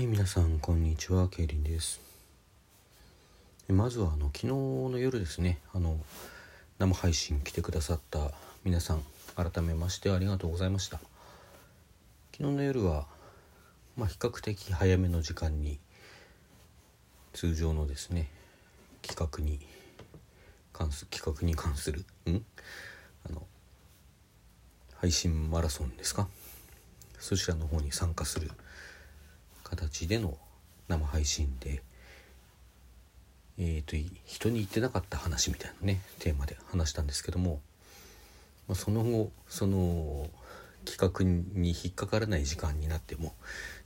はい皆さんこんにちはケイリンです。まずはあの昨日の夜ですねあの生配信来てくださった皆さん改めましてありがとうございました。昨日の夜はまあ、比較的早めの時間に通常のですね企画に関す企画に関するん？あの配信マラソンですか？そちらの方に参加する形での生配信でえーと、人に言ってなかった話みたいなねテーマで話したんですけども、まあ、その後その企画に引っかからない時間になっても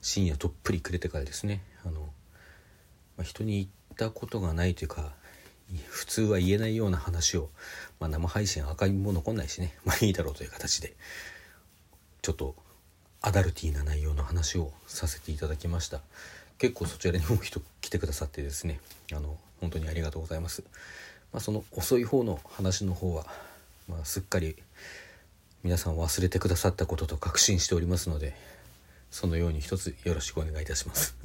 深夜どっぷりくれてからですねあの、まあ、人に言ったことがないというか普通は言えないような話を、まあ、生配信赤いも残んないしねまあいいだろうという形でちょっとアダルティーな内容の話をさせていただきました。結構そちらにも人来てくださってですね。あの本当にありがとうございます、まあ、その遅い方の話の方は、まあ、すっかり皆さん忘れてくださったことと確信しておりますのでそのように一つよろしくお願いいたします。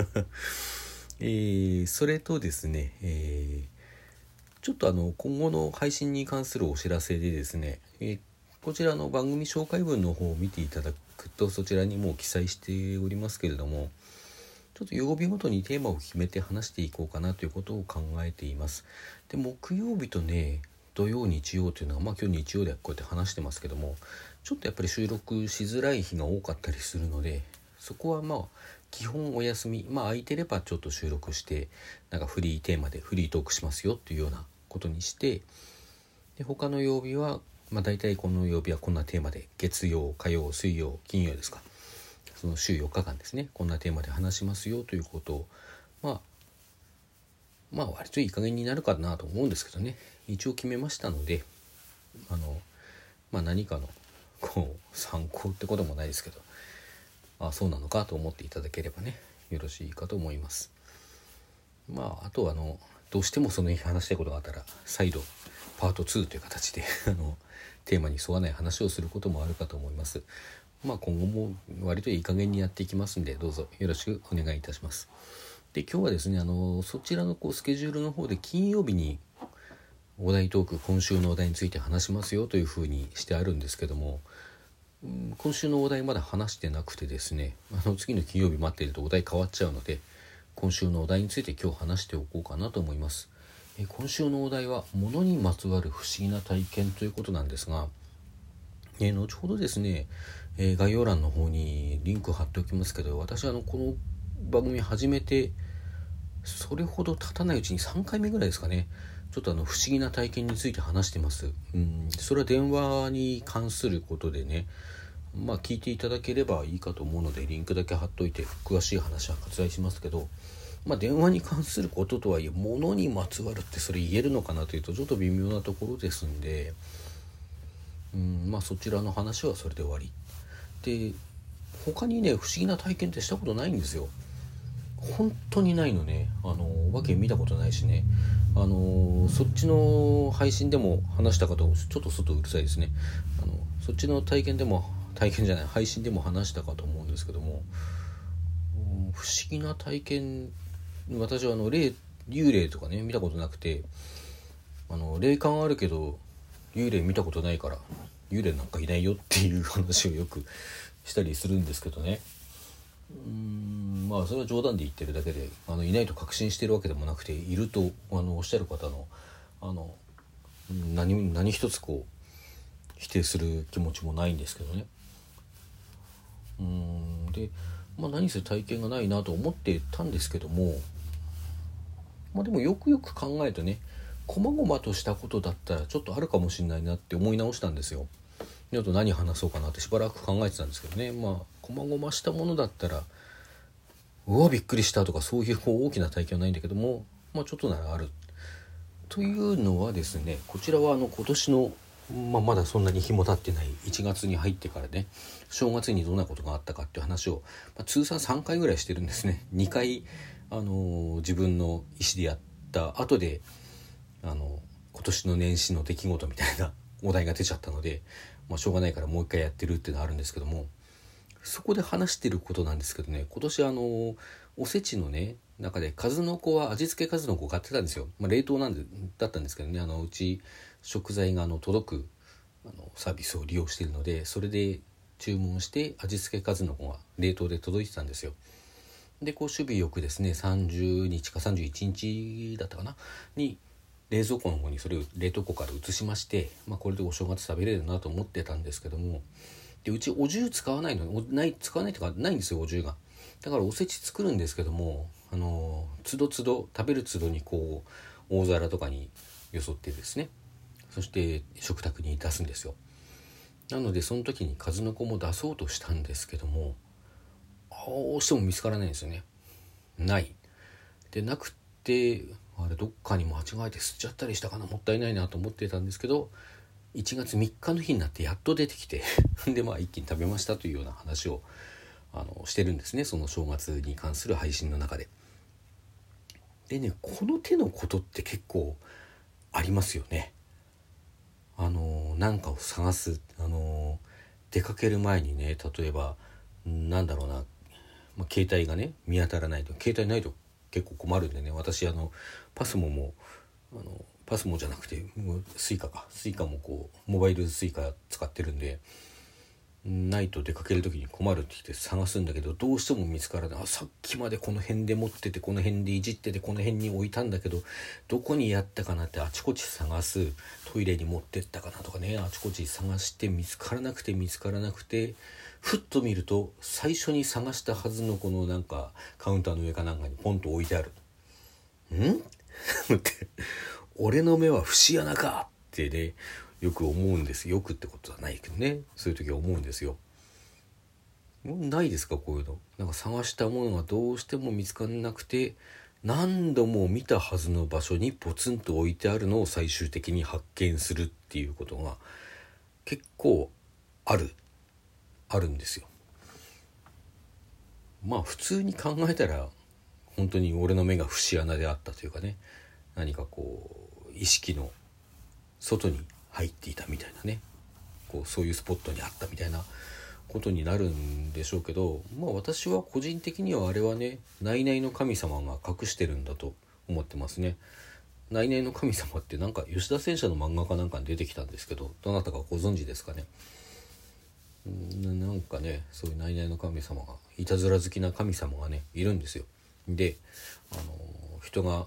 えー、それとですね、えー、ちょっとあの今後の配信に関するお知らせでですね、えー、こちらの番組紹介文の方を見ていただくとそちらにも記載しておりますけれどもちょっと曜日ごとにテーマを決めて話していこうかなということを考えています。で木曜日とね土曜日曜というのはまあ今日日曜ではこうやって話してますけどもちょっとやっぱり収録しづらい日が多かったりするのでそこはまあ基本お休みまあ空いてればちょっと収録してなんかフリーテーマでフリートークしますよっていうようなことにしてで他の曜日はまあ大体この曜日はこんなテーマで月曜火曜水曜金曜ですか。その週4日間ですね。こんなテーマで話しますよということをまあまあ割といい加減になるかなと思うんですけどね。一応決めましたのであのまあ何かのこう参考ってこともないですけどあそうなのかと思っていただければねよろしいかと思います。まああとはあのどうしてもその日話したいことがあったら再度パート2という形で あのテーマに沿わない話をすることもあるかと思います。まあ今後も割といい加減にやっていきますんでどうぞよろしくお願いいたします。で今日はですねあのそちらのこうスケジュールの方で金曜日にお題トーク今週のお題について話しますよというふうにしてあるんですけども今週のお題まだ話してなくてですねあの次の金曜日待っているとお題変わっちゃうので今週のお題について今日話しておこうかなと思いますえ今週のお題は物にまつわる不思議な体験ということなんですがえ後ほどですね、え概要欄の方にリンク貼っておきますけど私あのこの番組始めてそれほど経たないうちに3回目ぐらいですかねちょっとあの不思議な体験について話してます。うん、それは電話に関することでね、まあ聞いていただければいいかと思うのでリンクだけ貼っといて詳しい話は割愛しますけど、まあ電話に関することとはいえ物にまつわるってそれ言えるのかなというとちょっと微妙なところですんで、うん、まあそちらの話はそれで終わり。で他にね不思議な体験ってしたことないんですよ。本当にないのねあのわけ見たことないしねあのそっちの配信でも話したかとちょっと外うるさいですねあのそっちの体験でも体験じゃない配信でも話したかと思うんですけども不思議な体験私はあの霊幽霊とかね見たことなくてあの霊感あるけど幽霊見たことないから幽霊なんかいないよっていう話をよくしたりするんですけどねうんまあそれは冗談で言ってるだけであのいないと確信してるわけでもなくているとあのおっしゃる方のあの何何一つこう否定する気持ちもないんですけどね。うん。で、まあ、何せ体験がないなと思ってたんですけども、まあ、でもよくよく考えるとね細々としたことだったらちょっとあるかもしれないなって思い直したんですよ。ちょっと何話そうかなってしばらく考えてたんですけどね。まあ細々したものだったらうわびっくりしたとかそういう大きな体験はないんだけどもまあちょっとならある。というのはですねこちらはあの今年の、まあ、まだそんなに日も経ってない。1月に入ってからね正月にどんなことがあったかっていう話を、まあ、通算3回ぐらいしてるんですね。2回、あのー、自分の意思でやった後で、あのー、今年の年始の出来事みたいなお題が出ちゃったので、まあ、しょうがないからもう一回やってるっていうのはあるんですけどもそこで話してることなんですけどね今年あのおせちのね中で数の子は味付け数の子を買ってたんですよ、まあ、冷凍なんでだったんですけどねあのうち食材があの届くあのサービスを利用しているのでそれで注文して味付け数の子が冷凍で届いてたんですよ。でこう守備よくですね30日か31日だったかな？に冷蔵庫の方にそれを冷凍庫から移しまして、まあ、これでお正月食べれるなと思ってたんですけどもでうちお重使わないのない使わないとかないんですよお重が。だからおせち作るんですけどもあのつどつど食べるつどにこう大皿とかによそってですねそして食卓に出すんですよなのでその時に数の子も出そうとしたんですけどもどうしても見つからないんですよねないでなくってあれどっかに間違えて吸っちゃったりしたかなもったいないなと思ってたんですけど1月3日の日になってやっと出てきて でまあ一気に食べましたというような話をあのしてるんですねその正月に関する配信の中で。でねこの手のことって結構ありますよね。あのなんかを探すあの出かける前にね例えばなんだろうな、まあ、携帯がね見当たらないと携帯ないと結構困るんでね私あのパスモもあのパスモじゃなくてスイカか。スイカもこうモバイル suica 使ってるんでないと出かける時に困るって言って探すんだけどどうしても見つからない。あさっきまでこの辺で持っててこの辺でいじっててこの辺に置いたんだけどどこにやったかなってあちこち探す。トイレに持ってったかなとかね。あちこち探して見つからなくて見つからなくてふっと見ると最初に探したはずのこのなんかカウンターの上かなんかにポンと置いてある。ん？って。俺の目は節穴かってね。よく思うんですよくってことはないけどねそういう時は思うんですよ。ないですかこういうの。なんか探したものがどうしても見つからなくて何度も見たはずの場所にポツンと置いてあるのを最終的に発見するっていうことが結構あるあるんですよ。まあ普通に考えたら本当に俺の目が節穴であったというかね何かこう意識の外に入っていたみたいなねこうそういうスポットにあったみたいなことになるんでしょうけどまあ私は個人的にはあれはね内々の神様が隠してるんだと思ってますね。内々の神様ってなんか吉田戦車の漫画かなんかに出てきたんですけどどなたかご存知ですかねなんかねそういう内々の神様がいたずら好きな神様がねいるんですよ。であの人が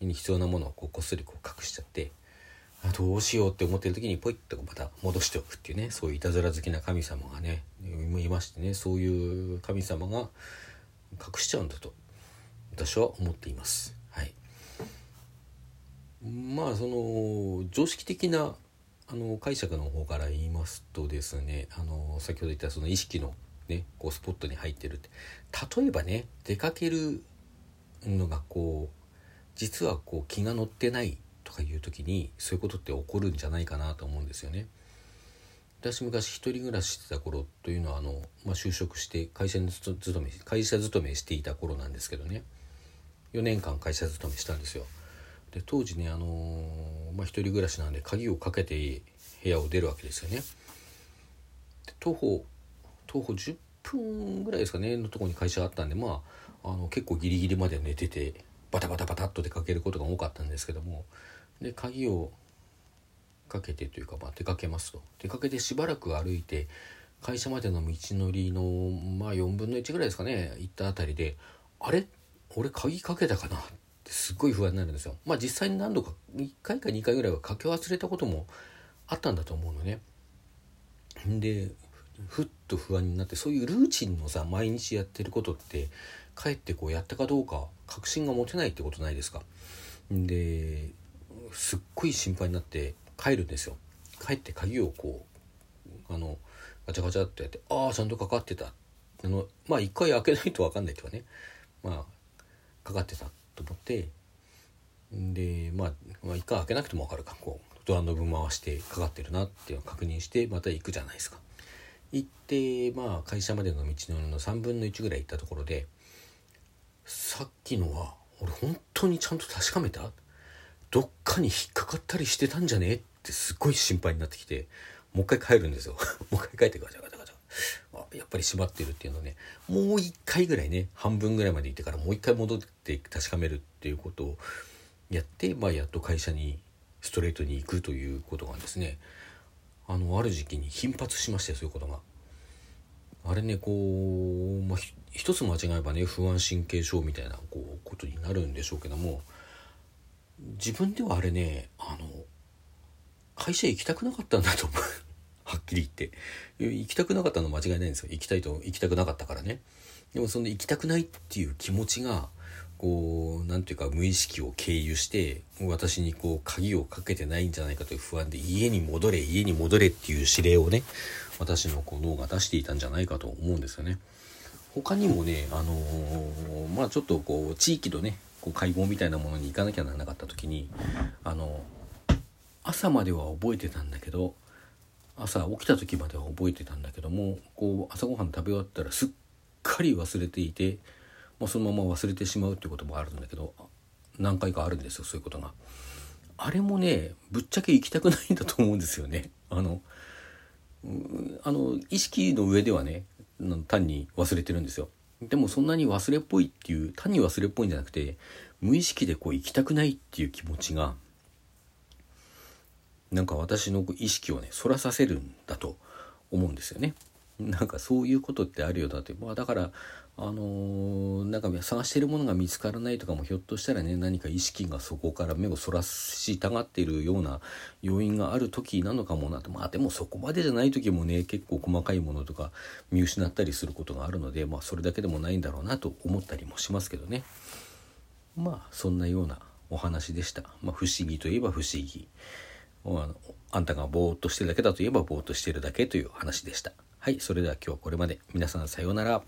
に必要なものをこうこっそりこう隠しちゃってどうしようって思ってる時にポイッとまた戻しておくっていうね。そういういたずら好きな神様がねいましてね。そういう神様が隠しちゃうんだと私は思っています。はい、まあその常識的なあの解釈の方から言いますとですねあの先ほど言ったその意識の、ね、こうスポットに入ってるって。例えばね出かけるのがこう実はこう気が乗ってないとかいう時にそういうことって起こるんじゃないかなと思うんですよね。私昔一人暮らししてた頃というのはあの、まあ、就職して会社に勤め会社勤めしていた頃なんですけどね4年間会社勤めしたんですよ。で当時ねあのー、まあ、一人暮らしなんで鍵をかけて部屋を出るわけですよね。徒歩徒歩10分ぐらいですかねのとこに会社があったんでまああの結構ギリギリまで寝ててバタバタバタっと出かけることが多かったんですけどもで鍵をかけてというか、まあ、出かけますと出かけてしばらく歩いて会社までの道のりのまあ4分の1ぐらいですかね行ったあたりであれ？俺鍵かけたかな？ってすっごい不安になるんですよ。まあ実際に何度か1回か2回ぐらいはかけ忘れたこともあったんだと思うのね。でふっと不安になってそういうルーチンのさ毎日やってることってかえってこうやったかどうか確信が持てないってことないですか。ですっごい心配になって帰るんですよ。帰って鍵をこうあのガチャガチャってやってああちゃんとかかってた。あのまあ一回開けないと分かんないとかね。まあかかってたと思って。で、まあ、まあ一回開けなくても分かるか。こうドアノブ回してかかってるなっていうのを確認してまた行くじゃないですか。行ってまあ会社までの道のりの3分の1ぐらい行ったところでさっきのは俺本当にちゃんと確かめたどっかに引っかかったりしてたんじゃね？ってすっごい心配になってきてもう一回帰るんですよ。もう一回帰ってガチャガチャガチャ。やっぱり閉まってるっていうのねもう一回ぐらいね半分ぐらいまで行ってからもう一回戻って確かめるっていうことをやって、まあ、やっと会社にストレートに行くということがですねあのある時期に頻発しましてそういうことが。あれねこう、まあ、一つ間違えばね不安神経症みたいなこうことになるんでしょうけども自分ではあれねあの会社行きたくなかったんだと思う。はっきり言って。行きたくなかったの間違いないんですよ。行きたいと行きたくなかったからね。でもその行きたくないっていう気持ちがこう何ていうか無意識を経由して私にこう鍵をかけてないんじゃないかという不安で家に戻れ家に戻れっていう指令をね私のこう脳が出していたんじゃないかと思うんですよね。他にもねあのー、まあちょっとこう地域のねこう会合みたいなものに行かなきゃならなかった時にあの朝までは覚えてたんだけど朝起きた時までは覚えてたんだけどもこう朝ごはん食べ終わったらすっかり忘れていてまあ、そのまま忘れてしまうってこともあるんだけど何回かあるんですよそういうことが。あれもねぶっちゃけ行きたくないんだと思うんですよね。あのあの意識の上ではね単に忘れてるんですよ。でもそんなに忘れっぽいっていう単に忘れっぽいんじゃなくて無意識でこう行きたくないっていう気持ちがなんか私の意識をねそらさせるんだと思うんですよね。なんかそういうことってあるよだって、まあ、だからあのー、なんか探してるものが見つからないとかもひょっとしたらね何か意識がそこから目をそらしたがっているような要因がある時なのかもなとまあでもそこまでじゃない時もね結構細かいものとか見失ったりすることがあるのでまあそれだけでもないんだろうなと思ったりもしますけどねまあそんなようなお話でした。まあ、不思議といえば不思議あんたがぼーっとしてるだけだといえばぼーっとしてるだけという話でした。はい、それでは今日はこれまで。皆さんさようなら。